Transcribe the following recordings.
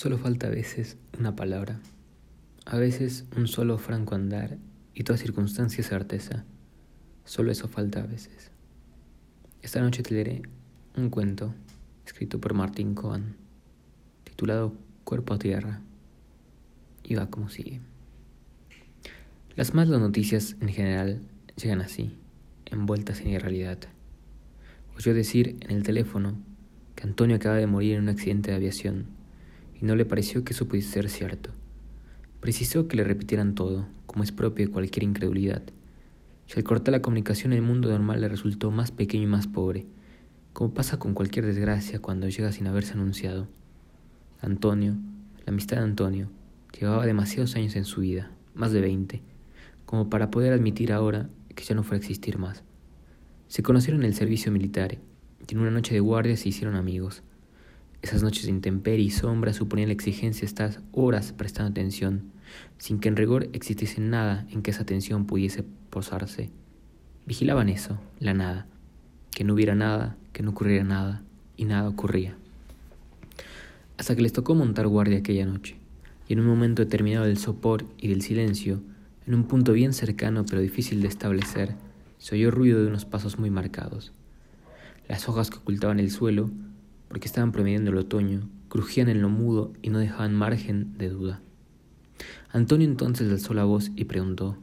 Solo falta a veces una palabra, a veces un solo franco andar y toda circunstancia certeza. Solo eso falta a veces. Esta noche te leeré un cuento escrito por Martín Cohen, titulado Cuerpo a Tierra, y va como sigue. Las malas noticias en general llegan así, envueltas en irrealidad. Oyó decir en el teléfono que Antonio acaba de morir en un accidente de aviación y no le pareció que eso pudiese ser cierto. Precisó que le repitieran todo, como es propio de cualquier incredulidad. Y al cortar la comunicación el mundo normal le resultó más pequeño y más pobre, como pasa con cualquier desgracia cuando llega sin haberse anunciado. Antonio, la amistad de Antonio, llevaba demasiados años en su vida, más de veinte, como para poder admitir ahora que ya no fuera a existir más. Se conocieron en el servicio militar en una noche de guardia se hicieron amigos. Esas noches de intemperie y sombra suponían la exigencia de estar horas prestando atención, sin que en rigor existiese nada en que esa atención pudiese posarse. Vigilaban eso, la nada, que no hubiera nada, que no ocurriera nada, y nada ocurría. Hasta que les tocó montar guardia aquella noche, y en un momento determinado del sopor y del silencio, en un punto bien cercano pero difícil de establecer, se oyó ruido de unos pasos muy marcados. Las hojas que ocultaban el suelo, porque estaban promediando el otoño, crujían en lo mudo y no dejaban margen de duda. Antonio entonces alzó la voz y preguntó,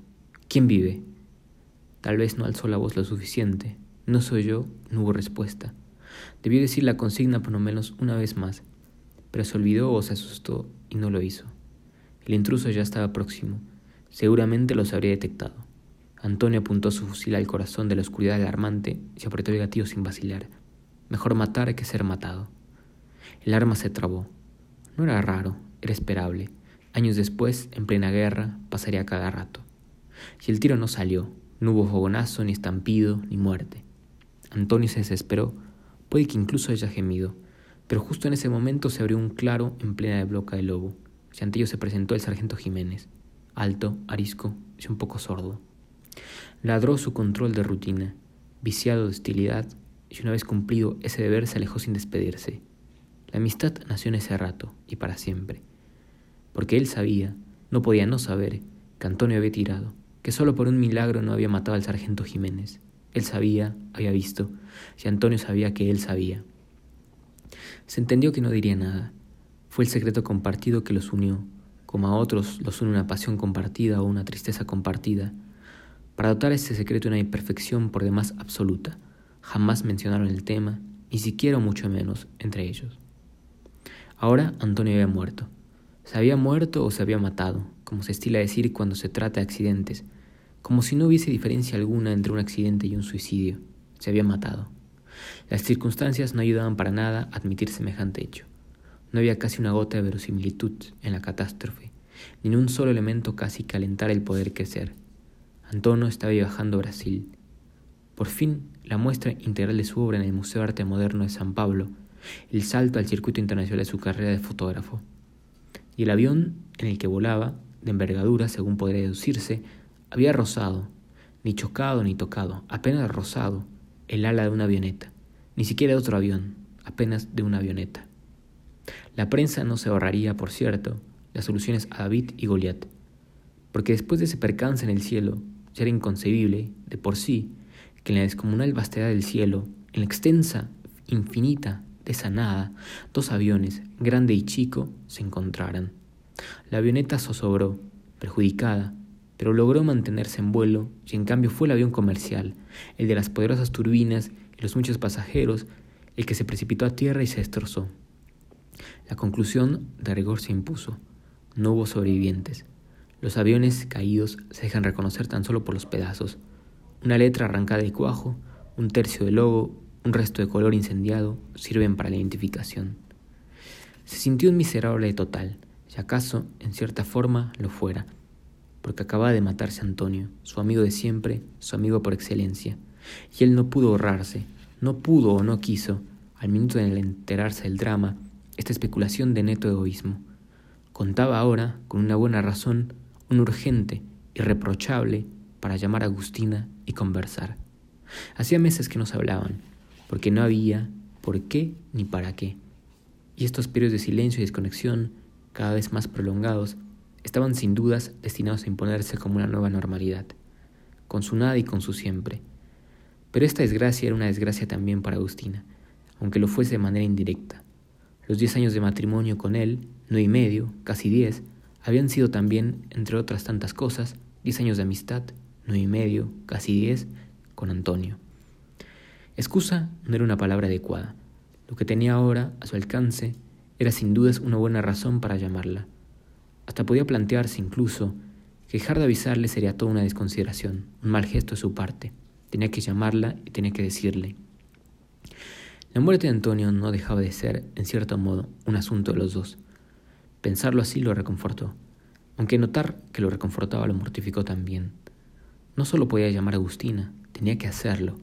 ¿Quién vive? Tal vez no alzó la voz lo suficiente. No soy yo, no hubo respuesta. Debió decir la consigna por lo menos una vez más, pero se olvidó o se asustó y no lo hizo. El intruso ya estaba próximo. Seguramente los habría detectado. Antonio apuntó su fusil al corazón de la oscuridad alarmante y apretó el gatillo sin vacilar. Mejor matar que ser matado. El arma se trabó. No era raro, era esperable. Años después, en plena guerra, pasaría cada rato. Y el tiro no salió. No hubo fogonazo, ni estampido, ni muerte. Antonio se desesperó. Puede que incluso haya gemido. Pero justo en ese momento se abrió un claro en plena de bloca de lobo. Y ante ello se presentó el sargento Jiménez, alto, arisco y un poco sordo. Ladró su control de rutina, viciado de hostilidad, y una vez cumplido ese deber se alejó sin despedirse. La amistad nació en ese rato y para siempre porque él sabía, no podía no saber, que Antonio había tirado, que solo por un milagro no había matado al sargento Jiménez. Él sabía, había visto, y Antonio sabía que él sabía. Se entendió que no diría nada. Fue el secreto compartido que los unió, como a otros los une una pasión compartida o una tristeza compartida. Para dotar ese secreto una imperfección por demás absoluta, jamás mencionaron el tema, ni siquiera mucho menos entre ellos. Ahora Antonio había muerto, se había muerto o se había matado, como se estila decir cuando se trata de accidentes, como si no hubiese diferencia alguna entre un accidente y un suicidio. Se había matado. Las circunstancias no ayudaban para nada a admitir semejante hecho. No había casi una gota de verosimilitud en la catástrofe, ni un solo elemento casi que alentara el poder crecer. Antonio estaba viajando a Brasil. Por fin, la muestra integral de su obra en el Museo de Arte Moderno de San Pablo, el salto al circuito internacional de su carrera de fotógrafo y el avión en el que volaba, de envergadura según podría deducirse, había rozado, ni chocado ni tocado, apenas rozado, el ala de una avioneta, ni siquiera de otro avión, apenas de una avioneta. La prensa no se ahorraría, por cierto, las soluciones a David y Goliat, porque después de ese percance en el cielo, ya era inconcebible, de por sí, que en la descomunal vastedad del cielo, en la extensa, infinita de esa nada, dos aviones, grande y chico, se encontraran. La avioneta zozobró, perjudicada, pero logró mantenerse en vuelo y en cambio fue el avión comercial, el de las poderosas turbinas y los muchos pasajeros, el que se precipitó a tierra y se destrozó. La conclusión de rigor se impuso. No hubo sobrevivientes. Los aviones caídos se dejan reconocer tan solo por los pedazos. Una letra arrancada de cuajo, un tercio de logo, un resto de color incendiado sirven para la identificación. Se sintió un miserable total, si acaso, en cierta forma, lo fuera, porque acababa de matarse Antonio, su amigo de siempre, su amigo por excelencia, y él no pudo ahorrarse, no pudo o no quiso, al minuto de enterarse del drama, esta especulación de neto egoísmo. Contaba ahora, con una buena razón, un urgente, irreprochable, para llamar a Agustina y conversar. Hacía meses que nos hablaban, porque no había por qué ni para qué. Y estos periodos de silencio y desconexión cada vez más prolongados, estaban sin dudas destinados a imponerse como una nueva normalidad, con su nada y con su siempre. Pero esta desgracia era una desgracia también para Agustina, aunque lo fuese de manera indirecta. Los diez años de matrimonio con él, nueve y medio, casi diez, habían sido también, entre otras tantas cosas, diez años de amistad, nueve y medio, casi diez, con Antonio. Excusa no era una palabra adecuada. Lo que tenía ahora a su alcance era sin dudas una buena razón para llamarla. Hasta podía plantearse incluso que dejar de avisarle sería toda una desconsideración, un mal gesto de su parte. Tenía que llamarla y tenía que decirle. La muerte de Antonio no dejaba de ser, en cierto modo, un asunto de los dos. Pensarlo así lo reconfortó, aunque notar que lo reconfortaba lo mortificó también. No solo podía llamar a Agustina, tenía que hacerlo.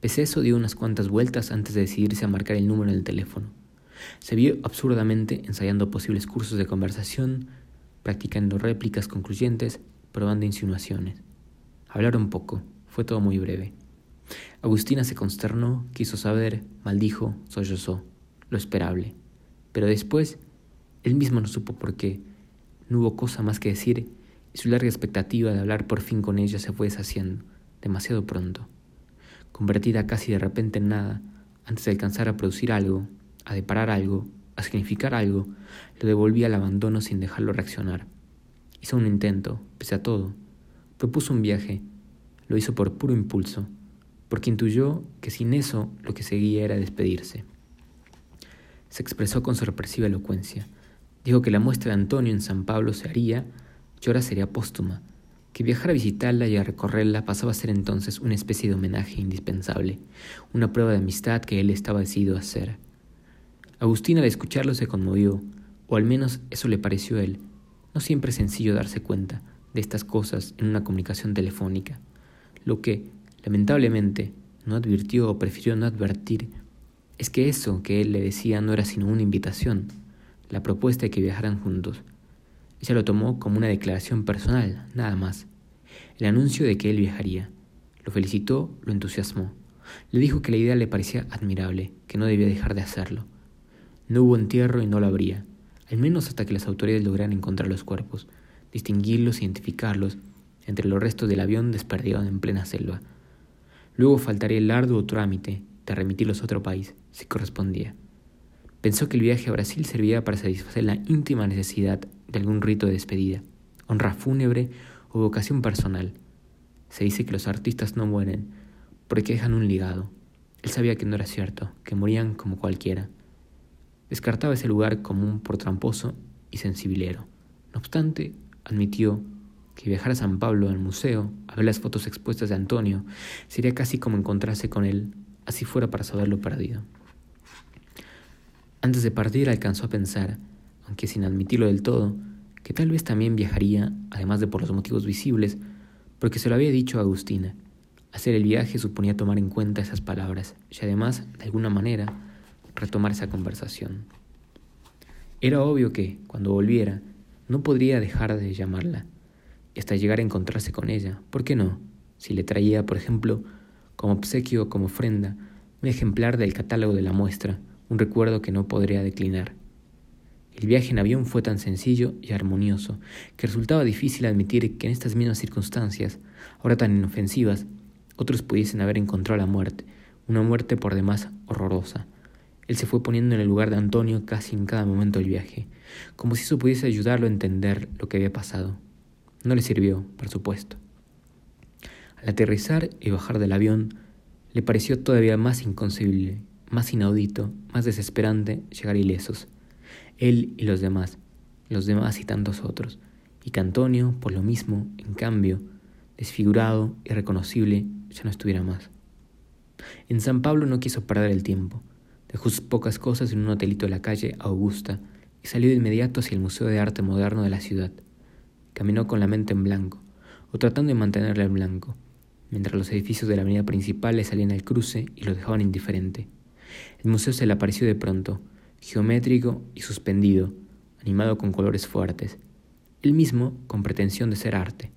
Pese a eso dio unas cuantas vueltas antes de decidirse a marcar el número en el teléfono. Se vio absurdamente ensayando posibles cursos de conversación, practicando réplicas concluyentes, probando insinuaciones. Hablaron poco, fue todo muy breve. Agustina se consternó, quiso saber, maldijo, sollozó, lo esperable. Pero después, él mismo no supo por qué. No hubo cosa más que decir y su larga expectativa de hablar por fin con ella se fue deshaciendo, demasiado pronto. Convertida casi de repente en nada, antes de alcanzar a producir algo, a deparar algo, a significar algo, lo devolvía al abandono sin dejarlo reaccionar. Hizo un intento, pese a todo. Propuso un viaje. Lo hizo por puro impulso, porque intuyó que sin eso lo que seguía era despedirse. Se expresó con sorpresiva elocuencia. Dijo que la muestra de Antonio en San Pablo se haría, ahora sería póstuma, que viajar a visitarla y a recorrerla pasaba a ser entonces una especie de homenaje indispensable, una prueba de amistad que él estaba decidido a hacer. Agustín al escucharlo se conmovió, o al menos eso le pareció a él. No siempre es sencillo darse cuenta de estas cosas en una comunicación telefónica. Lo que, lamentablemente, no advirtió o prefirió no advertir es que eso que él le decía no era sino una invitación, la propuesta de que viajaran juntos. Ella lo tomó como una declaración personal, nada más. El anuncio de que él viajaría. Lo felicitó, lo entusiasmó. Le dijo que la idea le parecía admirable, que no debía dejar de hacerlo. No hubo entierro y no lo habría, al menos hasta que las autoridades lograran encontrar los cuerpos, distinguirlos, identificarlos entre los restos del avión desperdigado en plena selva. Luego faltaría el arduo trámite de remitirlos a otro país, si correspondía. Pensó que el viaje a Brasil serviría para satisfacer la íntima necesidad de algún rito de despedida, honra fúnebre o vocación personal. Se dice que los artistas no mueren porque dejan un ligado. Él sabía que no era cierto, que morían como cualquiera. Descartaba ese lugar común por tramposo y sensibilero. No obstante, admitió que viajar a San Pablo al museo, a ver las fotos expuestas de Antonio, sería casi como encontrarse con él, así fuera para saberlo perdido. Antes de partir alcanzó a pensar, aunque sin admitirlo del todo, que tal vez también viajaría, además de por los motivos visibles, porque se lo había dicho a Agustina. Hacer el viaje suponía tomar en cuenta esas palabras y además, de alguna manera, retomar esa conversación. Era obvio que, cuando volviera, no podría dejar de llamarla, hasta llegar a encontrarse con ella. ¿Por qué no? Si le traía, por ejemplo, como obsequio o como ofrenda, un ejemplar del catálogo de la muestra, un recuerdo que no podría declinar. El viaje en avión fue tan sencillo y armonioso que resultaba difícil admitir que en estas mismas circunstancias, ahora tan inofensivas, otros pudiesen haber encontrado la muerte, una muerte por demás horrorosa, él se fue poniendo en el lugar de Antonio casi en cada momento del viaje, como si eso pudiese ayudarlo a entender lo que había pasado. No le sirvió, por supuesto. Al aterrizar y bajar del avión, le pareció todavía más inconcebible, más inaudito, más desesperante llegar ilesos. Él y los demás, los demás y tantos otros, y que Antonio, por lo mismo, en cambio, desfigurado, irreconocible, ya no estuviera más. En San Pablo no quiso perder el tiempo. Dejó sus pocas cosas en un hotelito de la calle Augusta y salió de inmediato hacia el Museo de Arte Moderno de la ciudad. Caminó con la mente en blanco, o tratando de mantenerla en blanco, mientras los edificios de la avenida principal le salían al cruce y lo dejaban indiferente. El museo se le apareció de pronto, geométrico y suspendido, animado con colores fuertes, él mismo con pretensión de ser arte.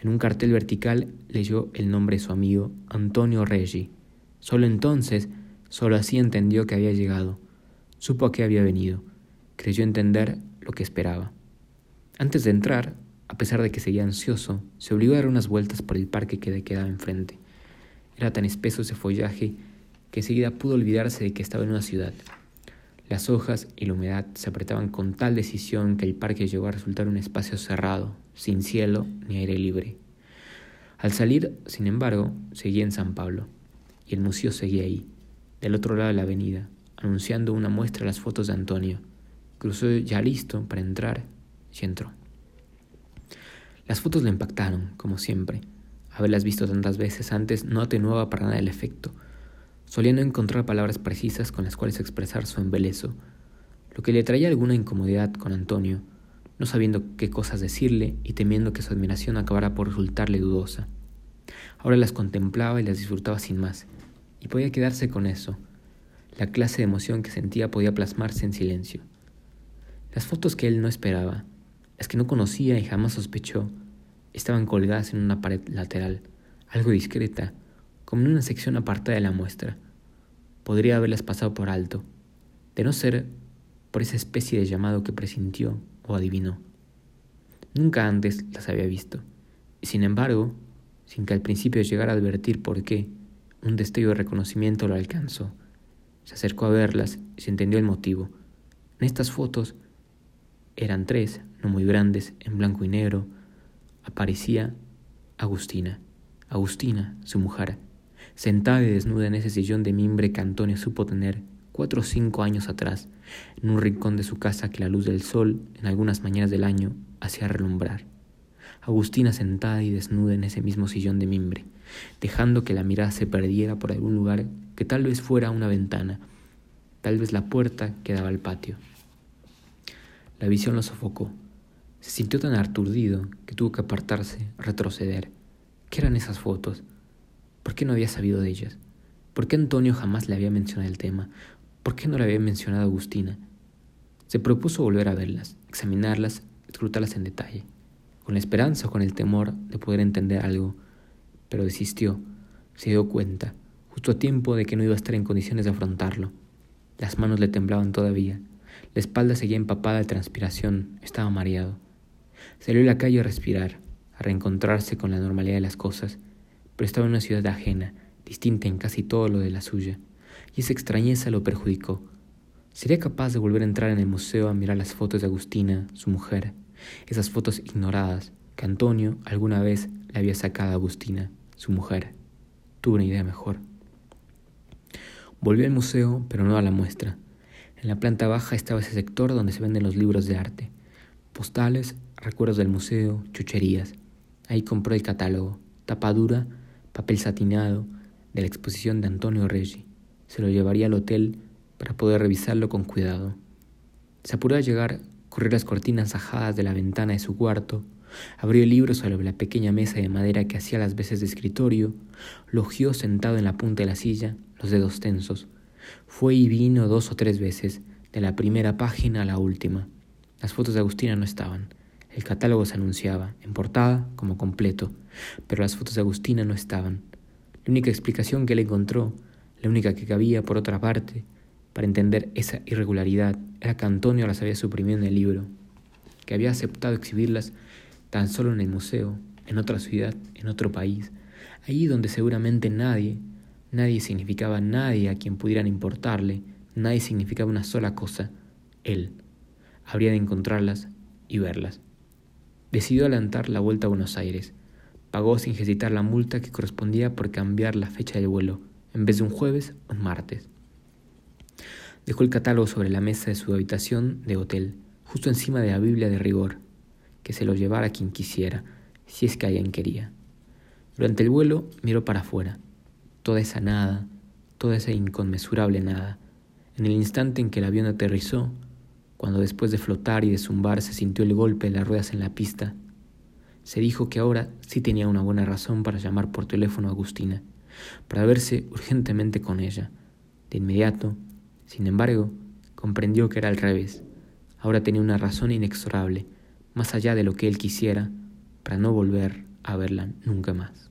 En un cartel vertical leyó el nombre de su amigo Antonio Reggi. Solo entonces Solo así entendió que había llegado, supo a qué había venido, creyó entender lo que esperaba. Antes de entrar, a pesar de que seguía ansioso, se obligó a dar unas vueltas por el parque que le quedaba enfrente. Era tan espeso ese follaje que enseguida pudo olvidarse de que estaba en una ciudad. Las hojas y la humedad se apretaban con tal decisión que el parque llegó a resultar un espacio cerrado, sin cielo ni aire libre. Al salir, sin embargo, seguía en San Pablo, y el museo seguía ahí, del otro lado de la avenida, anunciando una muestra de las fotos de Antonio. Cruzó ya listo para entrar y entró. Las fotos le impactaron, como siempre. Haberlas visto tantas veces antes no atenuaba para nada el efecto. Solía no encontrar palabras precisas con las cuales expresar su embelezo, lo que le traía alguna incomodidad con Antonio no sabiendo qué cosas decirle y temiendo que su admiración acabara por resultarle dudosa. Ahora las contemplaba y las disfrutaba sin más, y podía quedarse con eso. La clase de emoción que sentía podía plasmarse en silencio. Las fotos que él no esperaba, las que no conocía y jamás sospechó, estaban colgadas en una pared lateral, algo discreta, como en una sección apartada de la muestra. Podría haberlas pasado por alto, de no ser por esa especie de llamado que presintió o adivinó. Nunca antes las había visto, y sin embargo, sin que al principio llegara a advertir por qué, un destello de reconocimiento lo alcanzó. Se acercó a verlas y se entendió el motivo. En estas fotos, eran tres, no muy grandes, en blanco y negro, aparecía Agustina, Agustina, su mujer, sentada y desnuda en ese sillón de mimbre que Antonio supo tener cuatro o cinco años atrás, en un rincón de su casa que la luz del sol, en algunas mañanas del año, hacía relumbrar. Agustina sentada y desnuda en ese mismo sillón de mimbre, dejando que la mirada se perdiera por algún lugar que tal vez fuera una ventana, tal vez la puerta que daba al patio. La visión lo sofocó. Se sintió tan aturdido que tuvo que apartarse, retroceder. ¿Qué eran esas fotos? ¿Por qué no había sabido de ellas? ¿Por qué Antonio jamás le había mencionado el tema? ¿Por qué no le había mencionado a Agustina? Se propuso volver a verlas, examinarlas, escrutarlas en detalle, con la esperanza o con el temor de poder entender algo, pero desistió, se dio cuenta, justo a tiempo de que no iba a estar en condiciones de afrontarlo. Las manos le temblaban todavía, la espalda seguía empapada de transpiración, estaba mareado. Salió a la calle a respirar, a reencontrarse con la normalidad de las cosas, pero estaba en una ciudad ajena, distinta en casi todo lo de la suya y esa extrañeza lo perjudicó. ¿Sería capaz de volver a entrar en el museo a mirar las fotos de Agustina, su mujer, esas fotos ignoradas que Antonio alguna vez le había sacado a Agustina, su mujer? Tuvo una idea mejor. Volvió al museo, pero no a la muestra. En la planta baja estaba ese sector donde se venden los libros de arte, postales, recuerdos del museo, chucherías. Ahí compró el catálogo, tapadura, papel satinado, de la exposición de Antonio Reggi se lo llevaría al hotel para poder revisarlo con cuidado. Se apuró a llegar, corrió las cortinas ajadas de la ventana de su cuarto, abrió el libro sobre la pequeña mesa de madera que hacía las veces de escritorio, logió sentado en la punta de la silla, los dedos tensos. Fue y vino dos o tres veces, de la primera página a la última. Las fotos de Agustina no estaban. El catálogo se anunciaba, en portada como completo, pero las fotos de Agustina no estaban. La única explicación que él encontró la única que cabía, por otra parte, para entender esa irregularidad era que Antonio las había suprimido en el libro, que había aceptado exhibirlas tan solo en el museo, en otra ciudad, en otro país, allí donde seguramente nadie, nadie significaba nadie a quien pudieran importarle, nadie significaba una sola cosa, él. Habría de encontrarlas y verlas. Decidió adelantar la vuelta a Buenos Aires. Pagó sin hesitar la multa que correspondía por cambiar la fecha del vuelo en vez de un jueves, un martes. Dejó el catálogo sobre la mesa de su habitación de hotel, justo encima de la Biblia de rigor, que se lo llevara quien quisiera, si es que alguien quería. Durante el vuelo miró para afuera, toda esa nada, toda esa inconmensurable nada. En el instante en que el avión aterrizó, cuando después de flotar y de zumbar se sintió el golpe de las ruedas en la pista, se dijo que ahora sí tenía una buena razón para llamar por teléfono a Agustina para verse urgentemente con ella. De inmediato, sin embargo, comprendió que era al revés. Ahora tenía una razón inexorable, más allá de lo que él quisiera, para no volver a verla nunca más.